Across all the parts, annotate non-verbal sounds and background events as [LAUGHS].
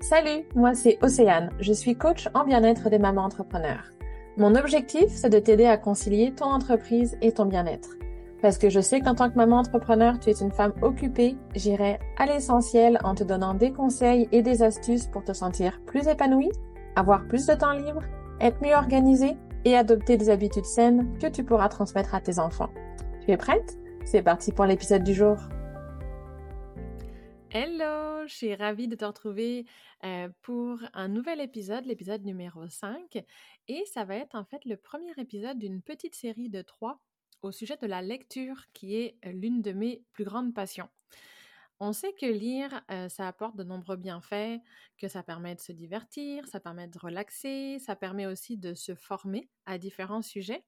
Salut, moi c'est Océane, je suis coach en bien-être des mamans entrepreneurs. Mon objectif, c'est de t'aider à concilier ton entreprise et ton bien-être. Parce que je sais qu'en tant que maman entrepreneur, tu es une femme occupée, j'irai à l'essentiel en te donnant des conseils et des astuces pour te sentir plus épanouie, avoir plus de temps libre, être mieux organisée et adopter des habitudes saines que tu pourras transmettre à tes enfants. Tu es prête? C'est parti pour l'épisode du jour. Hello, je suis ravie de te retrouver pour un nouvel épisode, l'épisode numéro 5. Et ça va être en fait le premier épisode d'une petite série de trois au sujet de la lecture, qui est l'une de mes plus grandes passions. On sait que lire, ça apporte de nombreux bienfaits, que ça permet de se divertir, ça permet de relaxer, ça permet aussi de se former à différents sujets.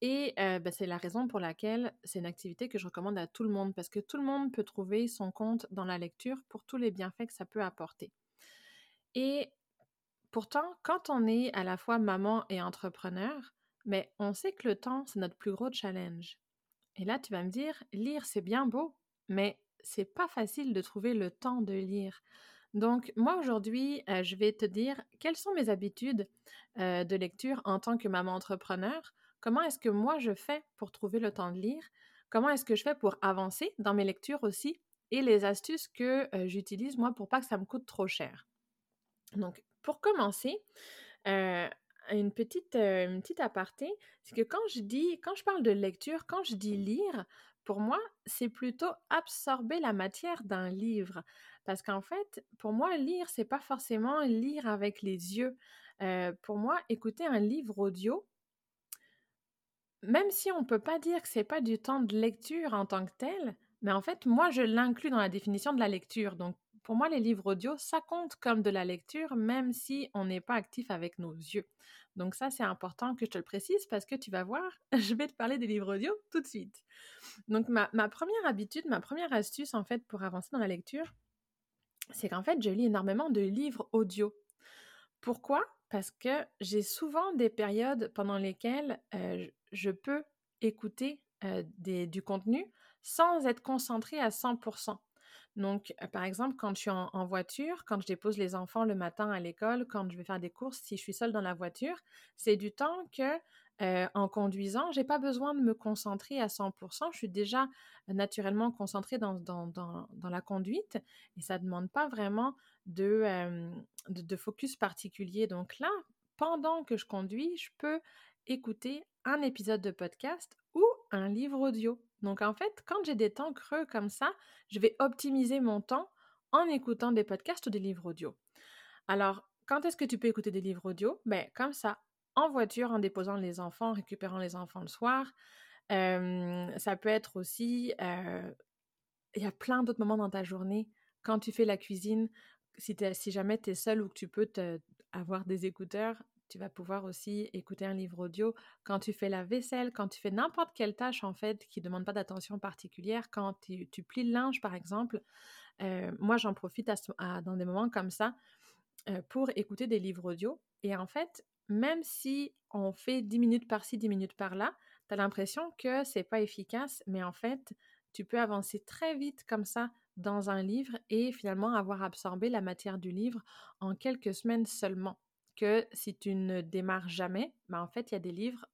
Et ben, c'est la raison pour laquelle c'est une activité que je recommande à tout le monde, parce que tout le monde peut trouver son compte dans la lecture pour tous les bienfaits que ça peut apporter. Et pourtant, quand on est à la fois maman et entrepreneur, mais on sait que le temps, c'est notre plus gros challenge. Et là, tu vas me dire, lire, c'est bien beau, mais c'est pas facile de trouver le temps de lire. Donc, moi, aujourd'hui, je vais te dire quelles sont mes habitudes de lecture en tant que maman entrepreneur Comment est-ce que moi je fais pour trouver le temps de lire? Comment est-ce que je fais pour avancer dans mes lectures aussi? Et les astuces que j'utilise moi pour pas que ça me coûte trop cher? Donc, pour commencer, une petite, aparté, c'est que quand je dis, quand je parle de lecture, quand je dis lire, pour moi, c'est plutôt absorber la matière d'un livre. Parce qu'en fait, pour moi, lire, c'est pas forcément lire avec les yeux. pour moi, écouter un livre audio, même si on ne peut pas dire que c'est pas du temps de lecture en tant que tel, mais en fait, moi, je l'inclus dans la définition de la lecture. Donc, pour moi, les livres audio, ça compte comme de la lecture, même si on n'est pas actif avec nos yeux. Donc ça, c'est important que je te le précise parce que tu vas voir, [LAUGHS] je vais te parler des livres audio tout de suite. Donc ma, ma première habitude, ma première astuce en fait pour avancer dans la lecture, c'est qu'en fait, je lis énormément de livres audio. Pourquoi? Parce que j'ai souvent des périodes pendant lesquelles je peux écouter du contenu sans être concentrée à 100%. Donc, par exemple, quand je suis en, voiture, quand je dépose les enfants le matin à l'école, quand je vais faire des courses, si je suis seule dans la voiture, c'est du temps que en conduisant, j'ai pas besoin de me concentrer à 100%. Je suis déjà naturellement concentrée dans, la conduite et ça ne demande pas vraiment de, de, focus particulier. Donc là, pendant que je conduis, je peux écouter un épisode de podcast ou un livre audio. Donc en fait, quand j'ai des temps creux comme ça, je vais optimiser mon temps en écoutant des podcasts ou des livres audio. Alors, quand est-ce que tu peux écouter des livres audio? Ben, comme ça, en voiture, en déposant les enfants, en récupérant les enfants le soir. ça peut être aussi, il y a plein d'autres moments dans ta journée, quand tu fais la cuisine, si, jamais tu es seule ou que tu peux avoir des écouteurs, tu vas pouvoir aussi écouter un livre audio quand tu fais la vaisselle, quand tu fais n'importe quelle tâche en fait qui ne demande pas d'attention particulière, quand tu, plies le linge par exemple. Euh, moi, j'en profite dans des moments comme ça euh, pour écouter des livres audio. Et en fait, même si on fait 10 minutes par-ci, 10 minutes par-là, tu as l'impression que c'est pas efficace, mais en fait, tu peux avancer très vite comme ça dans un livre et finalement avoir absorbé la matière du livre en quelques semaines seulement que si tu ne démarres jamais, ben en fait, il y a des livres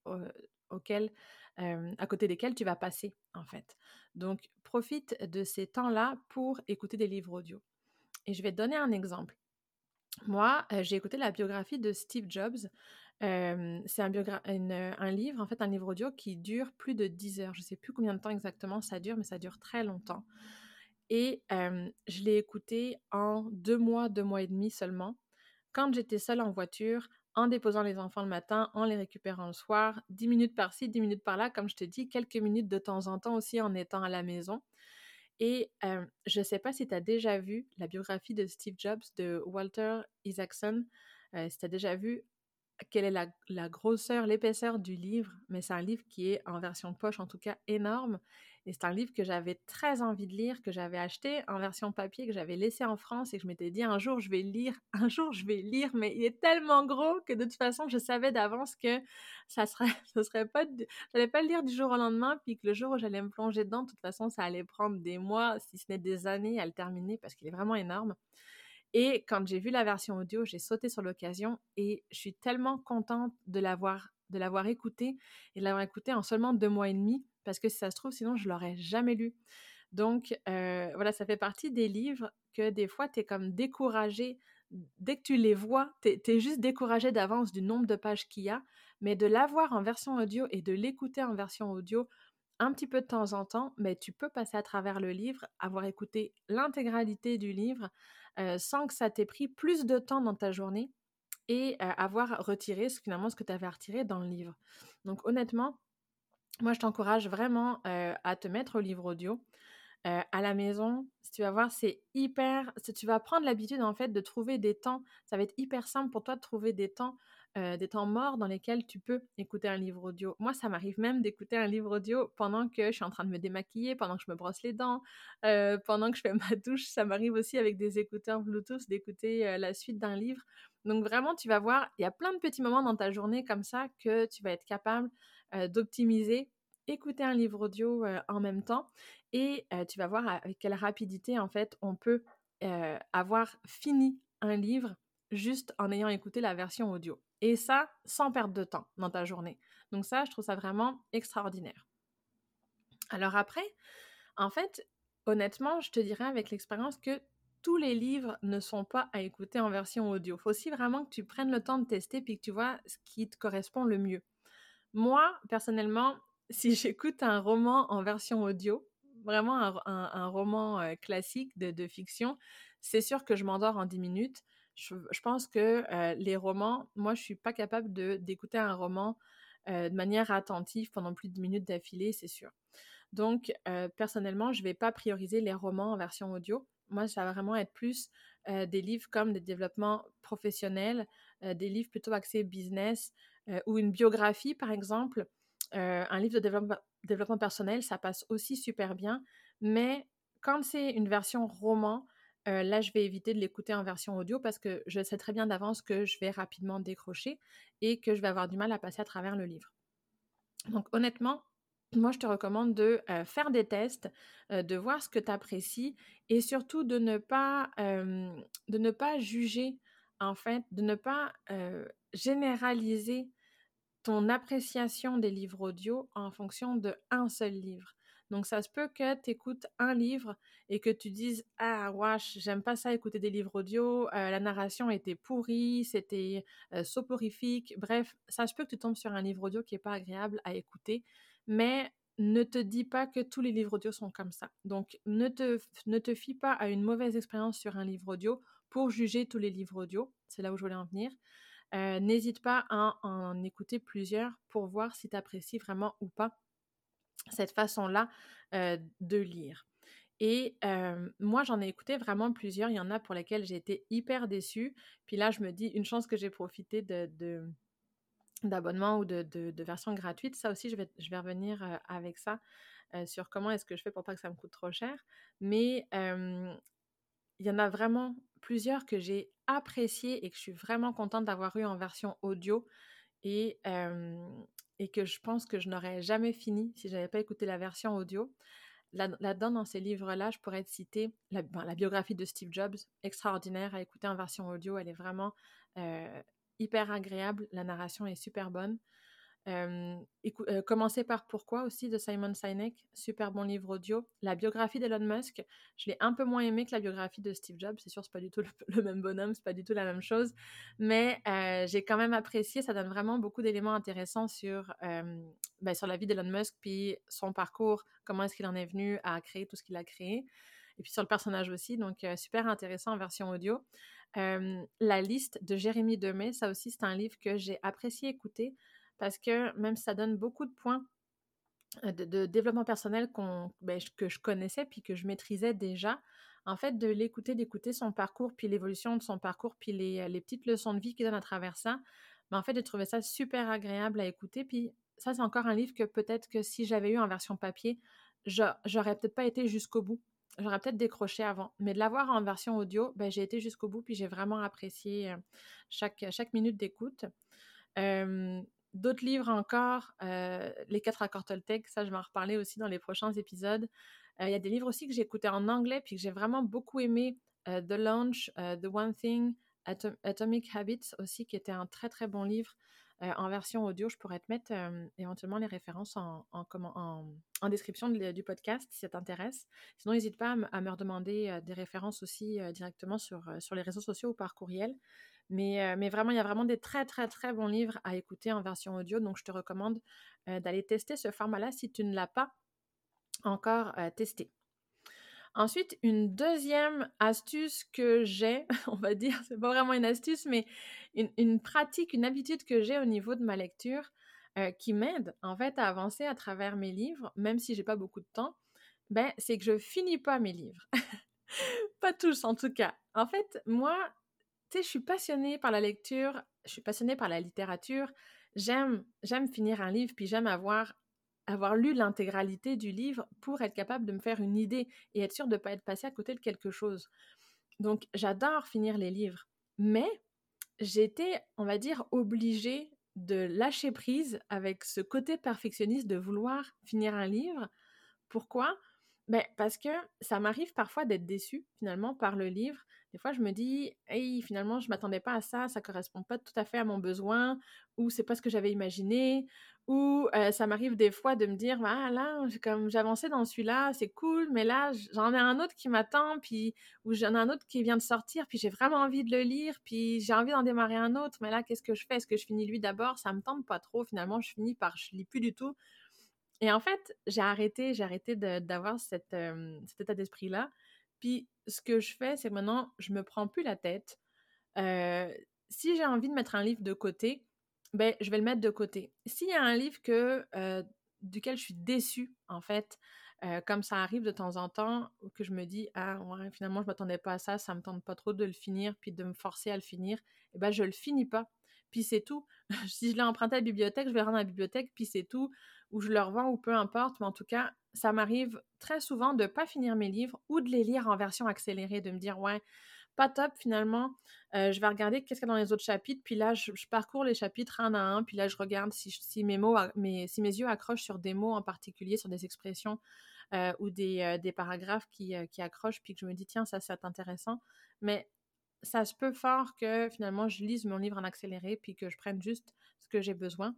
auxquels, à côté desquels tu vas passer, en fait. Donc, profite de ces temps-là pour écouter des livres audio. Et je vais te donner un exemple. Moi, j'ai écouté la biographie de Steve Jobs. c'est un, un, livre, en fait, un livre audio qui dure plus de 10 heures. Je ne sais plus combien de temps exactement ça dure, mais ça dure très longtemps. Et je l'ai écouté en deux mois, deux mois et demi seulement quand j'étais seule en voiture, en déposant les enfants le matin, en les récupérant le soir, 10 minutes par-ci, 10 minutes par-là, comme je te dis, quelques minutes de temps en temps aussi en étant à la maison. Et je ne sais pas si tu as déjà vu la biographie de Steve Jobs de Walter Isaacson, si tu as déjà vu quelle est la, grosseur, l'épaisseur du livre, mais c'est un livre qui est en version poche, en tout cas énorme. Et c'est un livre que j'avais très envie de lire, que j'avais acheté en version papier, que j'avais laissé en France et que je m'étais dit un jour je vais lire, [LAUGHS] un jour je vais lire, mais il est tellement gros que de toute façon je savais d'avance que ça serait, [LAUGHS] serait pas, j'allais pas le lire du jour au lendemain, puis que le jour où j'allais me plonger dedans, de toute façon ça allait prendre des mois, si ce n'est des années à le terminer parce qu'il est vraiment énorme. Et quand j'ai vu la version audio, j'ai sauté sur l'occasion et je suis tellement contente de l'avoir de l'avoir écouté et de l'avoir écouté en seulement deux mois et demi parce que si ça se trouve, sinon je l'aurais jamais lu. Donc euh, voilà, ça fait partie des livres que des fois tu es comme découragé dès que tu les vois, tu es, juste découragé d'avance du nombre de pages qu'il y a, mais de l'avoir en version audio et de l'écouter en version audio un petit peu de temps en temps, mais tu peux passer à travers le livre, avoir écouté l'intégralité du livre euh, sans que ça t'ait pris plus de temps dans ta journée et euh, avoir retiré finalement ce que tu avais retiré dans le livre. Donc honnêtement, moi je t'encourage vraiment à te mettre au livre audio. à la maison, si tu vas voir, c'est hyper. Si tu vas prendre l'habitude en fait de trouver des temps, ça va être hyper simple pour toi de trouver des temps des temps morts dans lesquels tu peux écouter un livre audio. Moi, ça m'arrive même d'écouter un livre audio pendant que je suis en train de me démaquiller, pendant que je me brosse les dents, pendant que je fais [LAUGHS] ma douche. Ça m'arrive aussi avec des écouteurs Bluetooth d'écouter la suite d'un livre. Donc vraiment, tu vas voir, il y a plein de petits moments dans ta journée comme ça que tu vas être capable d'optimiser écouter un livre audio en même temps et tu vas voir avec quelle rapidité en fait on peut avoir fini un livre juste en ayant écouté la version audio. Et ça, sans perdre de temps dans ta journée. Donc ça, je trouve ça vraiment extraordinaire. Alors après, en fait, honnêtement, je te dirais avec l'expérience que tous les livres ne sont pas à écouter en version audio. Il faut aussi vraiment que tu prennes le temps de tester puis que tu vois ce qui te correspond le mieux. Moi, personnellement, [LAUGHS] si j'écoute un roman en version audio, vraiment un, roman euh, classique de, fiction, c'est sûr que je m'endors en 10 minutes je, pense que les romans, moi, je suis pas capable d'écouter un roman de manière attentive pendant plus de 10 minutes d'affilée, c'est sûr. Donc, personnellement, je vais pas prioriser les romans en version audio. Moi, ça va vraiment être plus des livres comme des développements professionnels, des livres plutôt axés business ou une biographie, par exemple. un livre de développement, développement personnel, ça passe aussi super bien. Mais quand c'est une version roman, là, je vais éviter de l'écouter en version audio parce que je sais très bien d'avance que je vais rapidement décrocher et que je vais avoir du mal à passer à travers le livre. Donc honnêtement, moi, je te recommande de faire des tests, de voir ce que tu apprécies et surtout de ne pas, de ne pas juger, en fait, de ne pas généraliser ton appréciation des livres audio en fonction de un seul livre. Donc, ça se peut que tu écoutes un livre et que tu dises Ah, wesh, j'aime pas ça écouter des livres audio, euh, la narration était pourrie, c'était euh, soporifique. Bref, ça se peut que tu tombes sur un livre audio qui est pas agréable à écouter, mais ne te dis pas que tous les livres audio sont comme ça. Donc, ne te, ne te fie pas à une mauvaise expérience sur un livre audio pour juger tous les livres audio. C'est là où je voulais en venir. Euh, n'hésite pas à en écouter plusieurs pour voir si tu apprécies vraiment ou pas cette façon-là de lire. Et moi, j'en ai écouté vraiment plusieurs. Il y en a pour lesquels j'ai été hyper déçue. Puis là, je me dis, une chance que j'ai profité de, d'abonnement ou de, de, version gratuite. Ça aussi, je vais, je vais revenir avec ça sur comment est-ce que je fais pour pas que ça me coûte trop cher. Mais il y en a vraiment plusieurs que j'ai appréciés et que je suis vraiment contente d'avoir eu en version audio. Et, et que je pense que je n'aurais jamais fini si j'avais pas écouté la version audio. Là-dedans, dans ces livres-là, je pourrais te citer la, la, biographie de Steve Jobs, extraordinaire à écouter en version audio. Elle est vraiment hyper agréable. La narration est super bonne. Euh, commencer par Pourquoi aussi de Simon Sinek, super bon livre audio. La biographie d'Elon Musk, je l'ai un peu moins aimé que la biographie de Steve Jobs. C'est sûr, c'est pas du tout le, [LAUGHS] même bonhomme, c'est pas du tout la même chose, mais j'ai quand même apprécié. Ça donne vraiment beaucoup d'éléments intéressants sur ben, sur la vie d'Elon Musk, puis son parcours, comment est-ce qu'il en est venu à créer tout ce qu'il a créé, et puis sur le personnage aussi. Donc super intéressant en version audio. la liste de Jérémy Demey, ça aussi c'est un livre que j'ai apprécié écouter parce que même si ça donne beaucoup de points de, développement personnel ben, que je connaissais puis que je maîtrisais déjà, en fait, de l'écouter, d'écouter son parcours, puis l'évolution de son parcours, puis les, petites leçons de vie qu'il donne à travers ça, ben, en fait, j'ai trouvé ça super agréable à écouter. Puis ça, c'est encore un livre que peut-être que si j'avais eu en version papier, j'aurais peut-être pas été jusqu'au bout. J'aurais peut-être décroché avant. Mais de l'avoir en version audio, ben, j'ai été jusqu'au bout, puis j'ai vraiment apprécié chaque, chaque minute d'écoute. D'autres livres encore, euh, Les quatre accords Toltec, ça je vais en reparler aussi dans les prochains épisodes. Euh, il y a des livres aussi que j'ai écoutés en anglais puis que j'ai vraiment beaucoup aimé The Launch, The One Thing, Atomic Habits aussi, qui était un très très bon livre en version audio. Je pourrais te mettre éventuellement les références en, en, description du podcast si ça t'intéresse. Sinon, n'hésite pas à, me redemander des références aussi directement sur, sur les réseaux sociaux ou par courriel. Mais, mais vraiment, il y a vraiment des très très très bons livres à écouter en version audio. Donc, je te recommande d'aller tester ce format-là si tu ne l'as pas encore testé. Ensuite, une deuxième astuce que j'ai, [LAUGHS] on va dire, c'est pas vraiment une astuce, mais une, pratique, une habitude que j'ai au niveau de ma lecture euh, qui m'aide en fait à avancer à travers mes livres, même si j'ai pas beaucoup de temps, ben, c'est que je finis pas mes livres. [LAUGHS] pas tous en tout cas. En fait, moi, je suis passionnée par la lecture, je suis passionnée par la littérature. J'aime, j'aime finir un livre, puis j'aime avoir avoir lu l'intégralité du livre pour être capable de me faire une idée et être sûr de ne pas être passé à côté de quelque chose. Donc j'adore finir les livres, mais j'étais, on va dire, obligée de lâcher prise avec ce côté perfectionniste de vouloir finir un livre. Pourquoi? Ben, Parce que ça m'arrive parfois d'être déçue finalement par le livre. Des fois, je me dis, hey, finalement, je m'attendais pas à ça, ça correspond pas tout à fait à mon besoin, ou c'est pas ce que j'avais imaginé, ou ça m'arrive des fois de me dire, ah là, comme j'avançais dans celui-là, c'est cool, mais là, j'en ai un autre qui m'attend, puis ou j'en ai un autre qui vient de sortir, puis j'ai vraiment envie de le lire, puis j'ai envie d'en démarrer un autre, mais là, qu'est-ce que je fais? Est-ce que je finis lui d'abord? Ça me tente pas trop. Finalement, je finis par, je lis plus du tout. Et en fait, j'ai arrêté, j'ai arrêté d'avoir cet état d'esprit-là. Puis ce que je fais, c'est maintenant, je me prends plus la tête. si j'ai envie de mettre un livre de côté, ben, je vais le mettre de côté. S'il y a un livre que, euh, duquel je suis déçue, en fait, euh, comme ça arrive de temps en temps, que je me dis, ah, finalement, je m'attendais pas à ça, ça me tente pas trop de le finir, puis de me forcer à le finir, eh ben, je le finis pas. Puis c'est tout. [LAUGHS] si je l'ai emprunté à la bibliothèque, je vais le rendre à la bibliothèque, puis c'est tout. Ou je le revends, ou peu importe, mais en tout cas, ça m'arrive très souvent de pas finir mes livres ou de les lire en version accélérée, de me dire, ouais, pas top finalement. Euh, je vais regarder qu'est-ce qu'il y a dans les autres chapitres, puis là, je, parcours les chapitres un à un, puis là, je regarde si, mes mots, mes, si mes yeux accrochent sur des mots en particulier, sur des expressions euh, ou des, euh, des paragraphes qui, qui, accrochent, puis que je me dis, tiens, ça, c'est intéressant. Mais ça se peut fort que finalement, je lise mon livre en accéléré, puis que je prenne juste ce que j'ai besoin.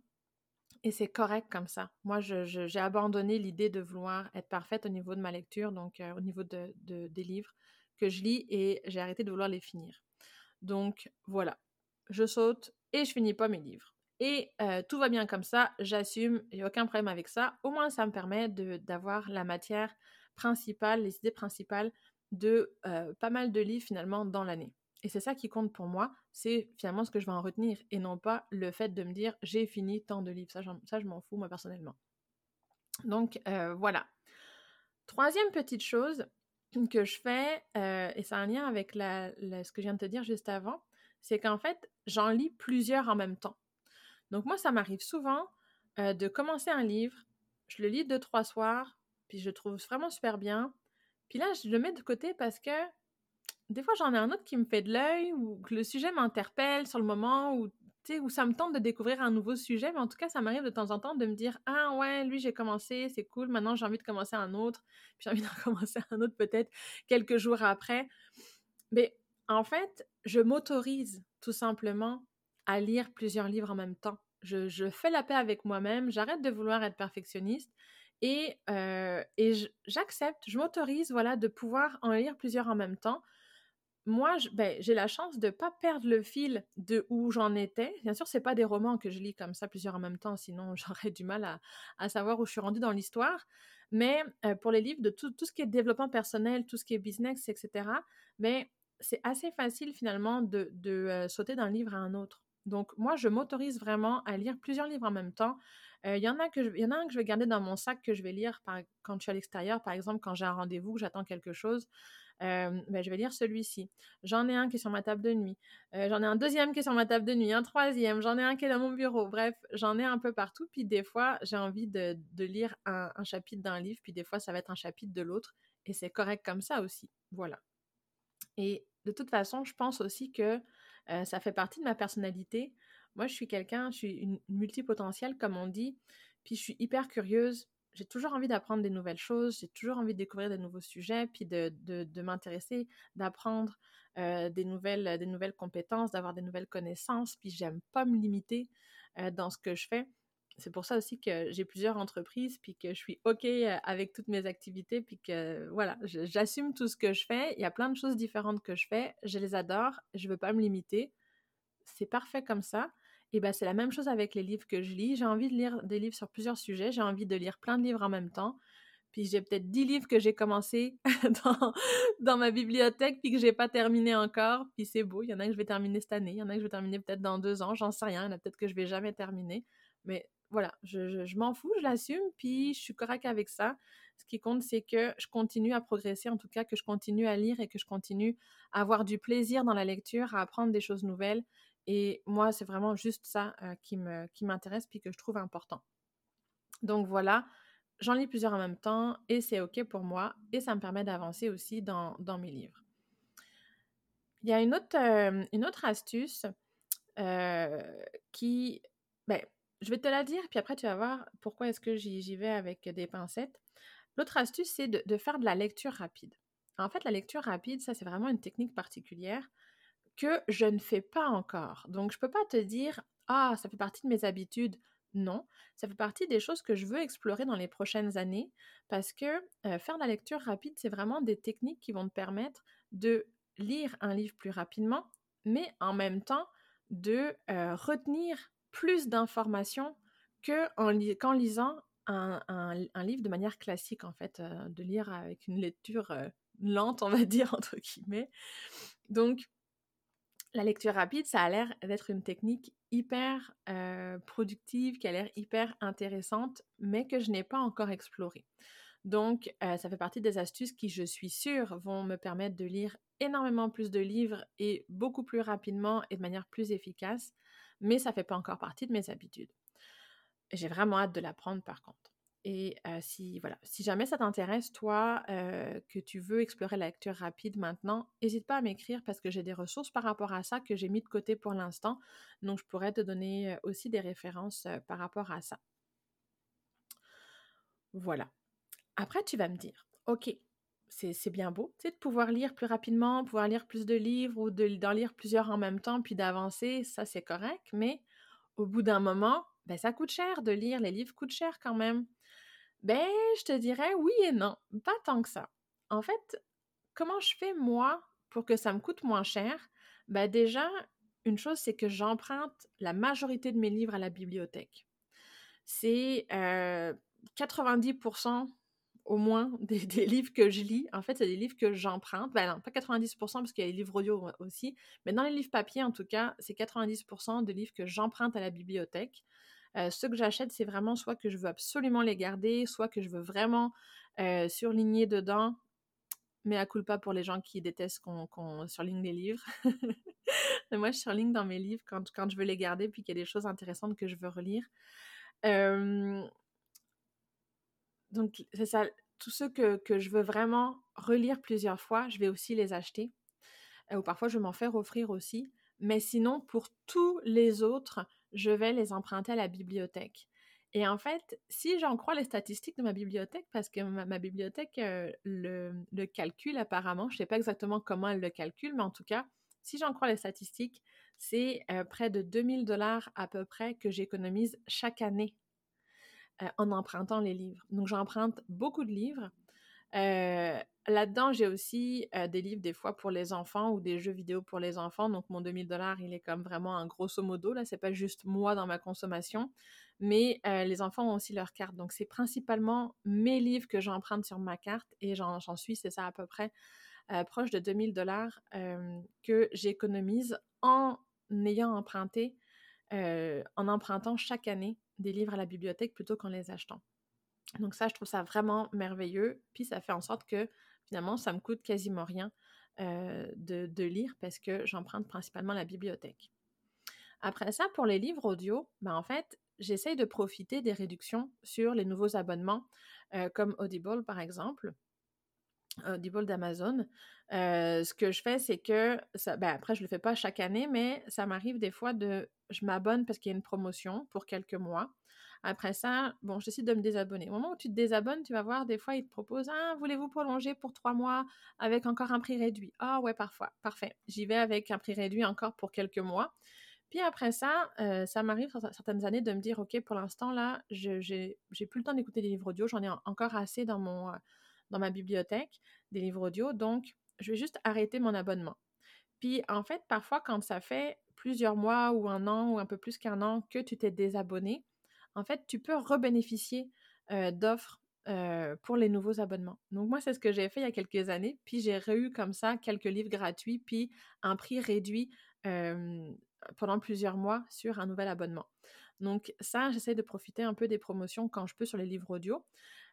Et c'est correct comme ça. Moi, j'ai abandonné l'idée de vouloir être parfaite au niveau de ma lecture, donc au niveau de, des livres que je lis et j'ai arrêté de vouloir les finir. Donc voilà, je saute et je finis pas mes livres. Et euh, tout va bien comme ça, j'assume, il n'y a aucun problème avec ça. Au moins, ça me permet d'avoir la matière principale, les idées principales de euh, pas mal de livres finalement dans l'année. Et c'est ça qui compte pour moi, c'est finalement ce que je vais en retenir et non pas le fait de me dire j'ai fini tant de livres. Ça, ça je m'en fous moi personnellement. Donc euh, voilà. Troisième petite chose, que je fais, euh, et c'est un lien avec ce que je viens de te dire juste avant, c'est qu'en fait, j'en lis plusieurs en même temps. Donc moi, ça m'arrive souvent euh, de commencer un livre, je le lis deux, trois soirs, puis je le trouve vraiment super bien. Puis là, je le mets de côté parce que des fois, j'en ai un autre qui me fait de l'œil ou que le sujet m'interpelle sur le moment ou où ça me tente de découvrir un nouveau sujet, mais en tout cas, ça m'arrive de temps en temps de me dire Ah ouais, lui, j'ai commencé, c'est cool, maintenant j'ai envie de commencer un autre, puis j'ai envie d'en [LAUGHS] commencer un autre peut-être quelques jours après. Mais en fait, je m'autorise tout simplement à lire plusieurs livres en même temps. Je, fais la paix avec moi-même, j'arrête de vouloir être perfectionniste et, euh, et j'accepte, je m'autorise voilà, de pouvoir en lire plusieurs en même temps moi, ben, j'ai la chance de ne pas perdre le fil de où j'en étais. Bien sûr, ce pas des romans que je lis comme ça plusieurs en même temps, sinon [LAUGHS] j'aurais du mal à, savoir où je suis rendue dans l'histoire. Mais euh, pour les livres de tout, ce qui est développement personnel, tout ce qui est business, etc., ben, c'est assez facile finalement de, euh, sauter d'un livre à un autre. Donc moi, je m'autorise vraiment à lire plusieurs livres en même temps. Euh, il y, en a que y en a un que je vais garder dans mon sac que je vais lire quand je suis à l'extérieur, par exemple quand j'ai un rendez-vous, que j'attends quelque chose. Ben, je vais lire celui-ci. J'en ai un qui est sur ma table de nuit. j'en ai un deuxième qui est sur ma table de nuit, un troisième. J'en ai un qui est dans mon bureau. Bref, j'en ai un peu partout. Puis des fois, j'ai envie de, lire un, chapitre d'un livre. Puis des fois, ça va être un chapitre de l'autre. Et c'est correct comme ça aussi. Voilà. Et de toute façon, je pense aussi que ça fait partie de ma personnalité. Moi, je suis quelqu'un, je suis une multipotentielle, comme on dit. Puis je suis hyper curieuse j'ai toujours envie d'apprendre des nouvelles choses, j'ai toujours envie de découvrir des nouveaux sujets, puis de, de, m'intéresser, d'apprendre euh, des, nouvelles, des nouvelles compétences, d'avoir des nouvelles connaissances, puis j'aime pas me limiter euh, dans ce que je fais. C'est pour ça aussi que j'ai plusieurs entreprises, puis que je suis OK euh, avec toutes mes activités, puis que voilà, j'assume tout ce que je fais. Il y a plein de choses différentes que je fais, je les adore, je veux pas me limiter. C'est parfait comme ça. Et ben, c'est la même chose avec les livres que je lis. J'ai envie de lire des livres sur plusieurs sujets. J'ai envie de lire plein de livres en même temps. Puis j'ai peut-être 10 livres que j'ai commencé [LAUGHS] dans, dans, ma bibliothèque puis que j'ai pas terminé encore. Puis c'est beau. Il y en a que je vais terminer cette année. Il y en a que je vais terminer peut-être dans deux ans. J'en sais rien. Il y en a peut-être que je vais jamais terminer. Mais voilà, je, je, m'en fous, je l'assume, puis je suis correct avec ça. Ce qui compte, c'est que je continue à progresser, en tout cas, que je continue à lire et que je continue à avoir du plaisir dans la lecture, à apprendre des choses nouvelles et moi, c'est vraiment juste ça qui me qui m'intéresse puis que je trouve important. Donc voilà, j'en lis plusieurs en même temps et c'est OK pour moi et ça me permet d'avancer aussi dans, dans, mes livres. Il y a une autre, une autre astuce qui, ben, je vais te la dire, puis après tu vas voir pourquoi est-ce que j'y vais avec des pincettes. L'autre astuce, c'est de, faire de la lecture rapide. En fait, la lecture rapide, ça c'est vraiment une technique particulière que je ne fais pas encore. Donc, je ne peux pas te dire, ah, ça fait partie de mes habitudes. Non, ça fait partie des choses que je veux explorer dans les prochaines années parce que faire de la lecture rapide, c'est vraiment des techniques qui vont te permettre de lire un livre plus rapidement, mais en même temps de retenir plus d'informations qu'en lisant un, livre de manière classique, en fait, de lire avec une lecture lente, on va dire, [LAUGHS] entre guillemets. Donc, la lecture rapide, ça a l'air d'être une technique hyper productive, qui a l'air hyper intéressante, mais que je n'ai pas encore explorée. Donc, ça fait partie des astuces qui, je suis sûre, vont me permettre de lire énormément plus de livres et beaucoup plus rapidement et de manière plus efficace, mais ça ne fait pas encore partie de mes habitudes. J'ai vraiment hâte de l'apprendre par contre. Et si, voilà, si jamais ça t'intéresse, toi, que tu veux explorer la lecture rapide maintenant, n'hésite pas à m'écrire parce que j'ai des ressources par rapport à ça que j'ai mis de côté pour l'instant. Donc, je pourrais te donner aussi des références par rapport à ça. Voilà. Après, tu vas me dire, OK, c'est bien beau, tu sais, de pouvoir lire plus rapidement, pouvoir lire plus de livres ou d'en lire plusieurs en même temps, puis d'avancer, ça c'est correct, mais au bout d'un moment, ben, ça coûte cher de lire, les livres coûtent cher quand même. Ben, je te dirais oui et non, pas tant que ça. En fait, comment je fais moi pour que ça me coûte moins cher? Ben déjà, une chose, c'est que j'emprunte la majorité de mes livres à la bibliothèque. C'est 90% euh, au moins [LAUGHS] des, livres que je lis. En fait, c'est des livres que j'emprunte. Ben non, pas 90% parce qu'il y a les livres audio aussi, mais dans les livres papier, en tout cas, c'est 90% de livres que j'emprunte à la bibliothèque. Euh, ce que j'achète, c'est vraiment soit que je veux absolument les garder, soit que je veux vraiment euh, surligner dedans. Mais à culpa pour les gens qui détestent qu'on surligne les livres. [LAUGHS] Moi, je surligne dans mes livres quand, quand je veux les garder, puis qu'il y a des choses intéressantes que je veux relire. donc, c'est ça. Tous ceux que, que, je veux vraiment relire plusieurs fois, je vais aussi les acheter. Euh, ou parfois, je vais m'en faire offrir aussi. Mais sinon, pour tous les autres, je vais les emprunter à la bibliothèque. Et en fait, si j'en crois les statistiques de ma bibliothèque, parce que ma, bibliothèque euh, le, le, calcule apparemment, je ne sais pas exactement comment elle le calcule, mais en tout cas, si j'en crois les statistiques, c'est euh, près de 2000 dollars à peu près que j'économise chaque année euh, en empruntant les livres. Donc j'emprunte beaucoup de livres. Là-dedans, j'ai aussi des livres des fois pour les enfants ou des jeux vidéo pour les enfants. Donc mon 2000 dollars, il est comme vraiment un grosso modo. Là, c'est pas juste moi dans ma consommation, mais les enfants ont aussi leur carte. Donc c'est principalement mes livres que j'emprunte sur ma carte et j'en suis, c'est ça à peu près proche de 2000 dollars que j'économise en ayant emprunté, en empruntant chaque année des livres à la bibliothèque plutôt qu'en les achetant. Donc ça, je trouve ça vraiment merveilleux. Puis ça fait en sorte que finalement, ça me coûte quasiment rien euh, de, lire parce que j'emprunte principalement la bibliothèque. Après ça, pour les livres audio, ben en fait, j'essaye de profiter des réductions sur les nouveaux abonnements, comme Audible par exemple. Audible d'Amazon. Ce que je fais, c'est que, ben après, je le fais pas chaque année, mais ça m'arrive des fois de, je m'abonne parce qu'il y a une promotion pour quelques mois. Après ça, bon, je décide de me désabonner. Au moment où tu te désabonnes, tu vas voir, des fois, ils te proposent Ah, voulez-vous prolonger pour trois mois avec encore un prix réduit? Ah, ouais, parfois. Parfait. J'y vais avec un prix réduit encore pour quelques mois. Puis après ça, euh, ça m'arrive certaines années de me dire Ok, pour l'instant, là, je j'ai plus le temps d'écouter des livres audio. J'en ai encore assez dans, euh, dans ma bibliothèque, des livres audio. Donc, je vais juste arrêter mon abonnement. Puis en fait, parfois, quand ça fait plusieurs mois ou un an ou un peu plus qu'un an que tu t'es désabonné, en fait, tu peux rebénéficier d'offres pour les nouveaux abonnements. Donc moi, c'est ce que j'ai fait il y a quelques années, puis j'ai eu comme ça quelques livres gratuits, puis un prix réduit pendant plusieurs mois sur un nouvel abonnement. Donc ça, j'essaie de profiter un peu des promotions quand je peux sur les livres audio.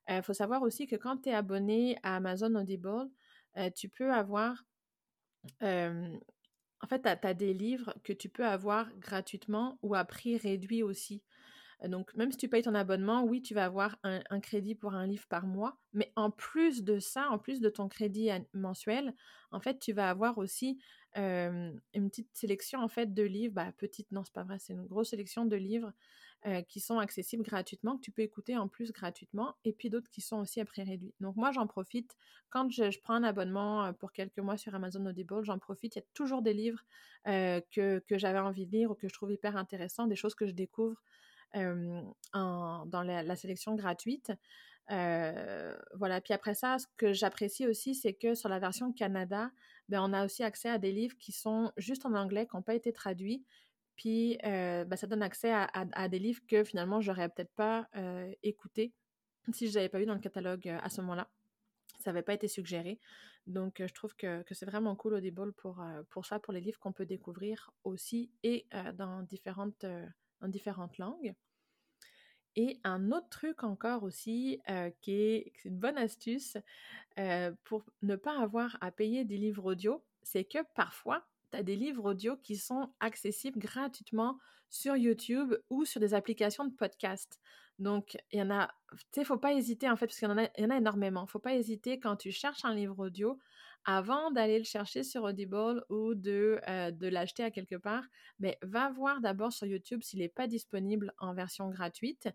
Il faut savoir aussi que quand tu es abonné à Amazon Audible, tu peux avoir... en fait, tu as, des livres que tu peux avoir gratuitement ou à prix réduit aussi. Donc, même si tu payes ton abonnement, oui, tu vas avoir un, crédit pour un livre par mois. Mais en plus de ça, en plus de ton crédit mensuel, en fait, tu vas avoir aussi une petite sélection en fait de livres. Bah, petite, non, c'est pas vrai, c'est une grosse sélection de livres qui sont accessibles gratuitement, que tu peux écouter en plus gratuitement, et puis d'autres qui sont aussi à prix réduit. Donc, moi, j'en profite. Quand je, prends un abonnement pour quelques mois sur Amazon Audible, j'en profite. Il y a toujours des livres que, que j'avais envie de lire ou que je trouve hyper intéressants, des choses que je découvre dans la, sélection gratuite. voilà. Puis après ça, ce que j'apprécie aussi, c'est que sur la version Canada, ben, on a aussi accès à des livres qui sont juste en anglais, qui n'ont pas été traduits. Puis ben, ça donne accès à, des livres que finalement, j'aurais peut-être pas écouté si je n'avais pas eu dans le catalogue à ce moment-là. Ça n'avait pas été suggéré. Donc, je trouve que, c'est vraiment cool Audible pour ça, pour les livres qu'on peut découvrir aussi et dans différentes en différentes langues. Et un autre truc encore aussi, euh, qui est, une bonne astuce euh, pour ne pas avoir à payer des livres audio, c'est que parfois, tu as des livres audio qui sont accessibles gratuitement sur YouTube ou sur des applications de podcast. Donc, il y en a, tu sais, faut pas hésiter en fait, parce qu'il y, en a, y en a énormément. faut pas hésiter quand tu cherches un livre audio avant d'aller le chercher sur Audible ou de, euh, de l'acheter à quelque part, mais va voir d'abord sur YouTube s'il n'est pas disponible en version gratuite.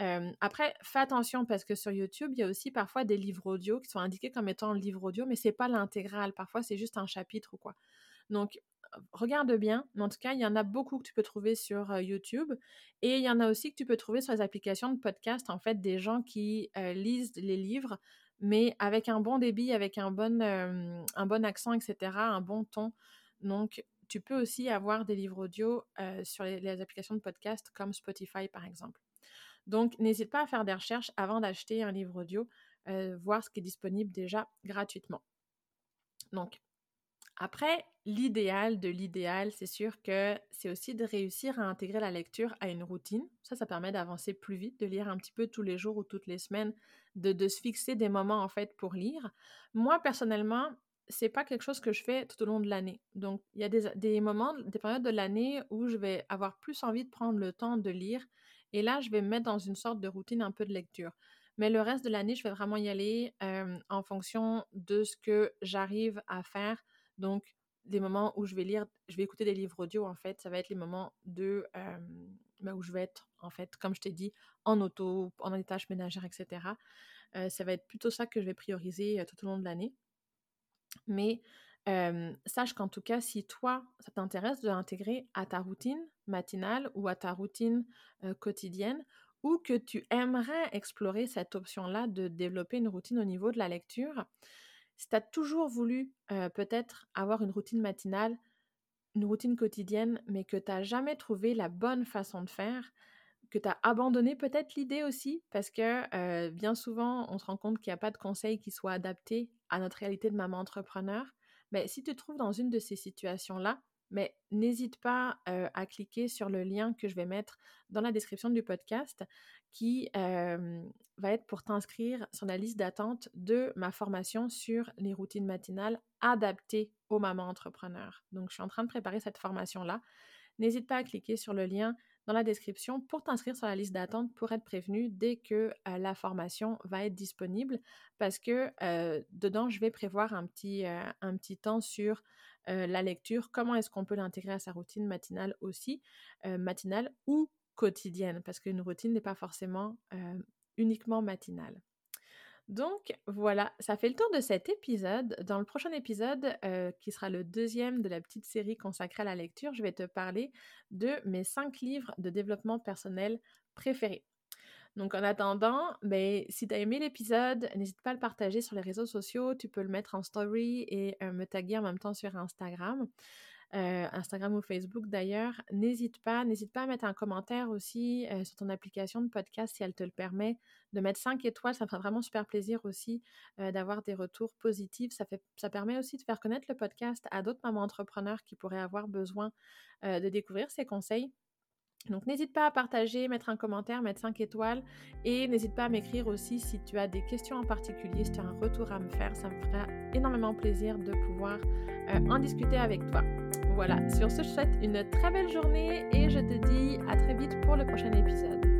Euh, après, fais attention parce que sur YouTube, il y a aussi parfois des livres audio qui sont indiqués comme étant livre audio, mais c'est pas l'intégrale. Parfois, c'est juste un chapitre ou quoi. Donc, regarde bien. En tout cas, il y en a beaucoup que tu peux trouver sur euh, YouTube. Et il y en a aussi que tu peux trouver sur les applications de podcast, en fait, des gens qui lisent les livres mais avec un bon débit, avec un bon, accent, etc., un bon ton. Donc, tu peux aussi avoir des livres audio sur les, applications de podcast comme Spotify, par exemple. Donc, n'hésite pas à faire des recherches avant d'acheter un livre audio, voir ce qui est disponible déjà gratuitement. Donc, après, l'idéal de l'idéal, c'est sûr que c'est aussi de réussir à intégrer la lecture à une routine. Ça, ça permet d'avancer plus vite, de lire un petit peu tous les jours ou toutes les semaines, de, se fixer des moments en fait pour lire. Moi, personnellement, c'est pas quelque chose que je fais tout au long de l'année. Donc, il y a des, des, moments, des périodes de l'année où je vais avoir plus envie de prendre le temps de lire. Et là, je vais me mettre dans une sorte de routine un peu de lecture. Mais le reste de l'année, je vais vraiment y aller en fonction de ce que j'arrive à faire. Donc, des moments où je vais lire, je vais écouter des livres audio, en fait, ça va être les moments de, bah, où je vais être, en fait, comme je t'ai dit, en auto, en des tâches ménagères, etc. ça va être plutôt ça que je vais prioriser tout au long de l'année. Mais sache qu'en tout cas, si toi, ça t'intéresse de l'intégrer à ta routine matinale ou à ta routine quotidienne, ou que tu aimerais explorer cette option-là de développer une routine au niveau de la lecture, si tu as toujours voulu peut-être avoir une routine matinale, une routine quotidienne, mais que tu n'as jamais trouvé la bonne façon de faire, que tu as abandonné peut-être l'idée aussi, parce que bien souvent, on se rend compte qu'il n'y a pas de conseils qui soient adaptés à notre réalité de maman entrepreneur. Mais si tu te trouves dans une de ces situations-là, mais n'hésite pas à cliquer sur le lien que je vais mettre dans la description du podcast qui va être pour t'inscrire sur la liste d'attente de ma formation sur les routines matinales adaptées aux mamans entrepreneurs. Donc, je suis en train de préparer cette formation-là. N'hésite pas à cliquer sur le lien dans la description pour t'inscrire sur la liste d'attente pour être prévenu dès que la formation va être disponible parce que dedans, je vais prévoir un petit, un petit temps sur la lecture, comment est-ce qu'on peut l'intégrer à sa routine matinale aussi, matinale ou quotidienne, parce qu'une routine n'est pas forcément uniquement matinale. Donc voilà, ça fait le tour de cet épisode. Dans le prochain épisode, qui sera le deuxième de la petite série consacrée à la lecture, je vais te parler de mes cinq livres de développement personnel préférés. Donc en attendant, ben, si tu as aimé l'épisode, n'hésite pas à le partager sur les réseaux sociaux. Tu peux le mettre en story et me taguer en même temps sur Instagram. Euh, Instagram ou Facebook d'ailleurs. N'hésite pas, n'hésite pas à mettre un commentaire aussi euh, sur ton application de podcast si elle te le permet, de mettre 5 étoiles. Ça me fera vraiment super plaisir aussi euh, d'avoir des retours positifs. Ça, fait, ça permet aussi de faire connaître le podcast à d'autres mamans entrepreneurs qui pourraient avoir besoin de découvrir ces conseils. Donc n'hésite pas à partager, mettre un commentaire, mettre 5 étoiles et n'hésite pas à m'écrire aussi si tu as des questions en particulier, si tu as un retour à me faire, ça me fera énormément plaisir de pouvoir en discuter avec toi. Voilà, sur ce, je souhaite une très belle journée et je te dis à très vite pour le prochain épisode.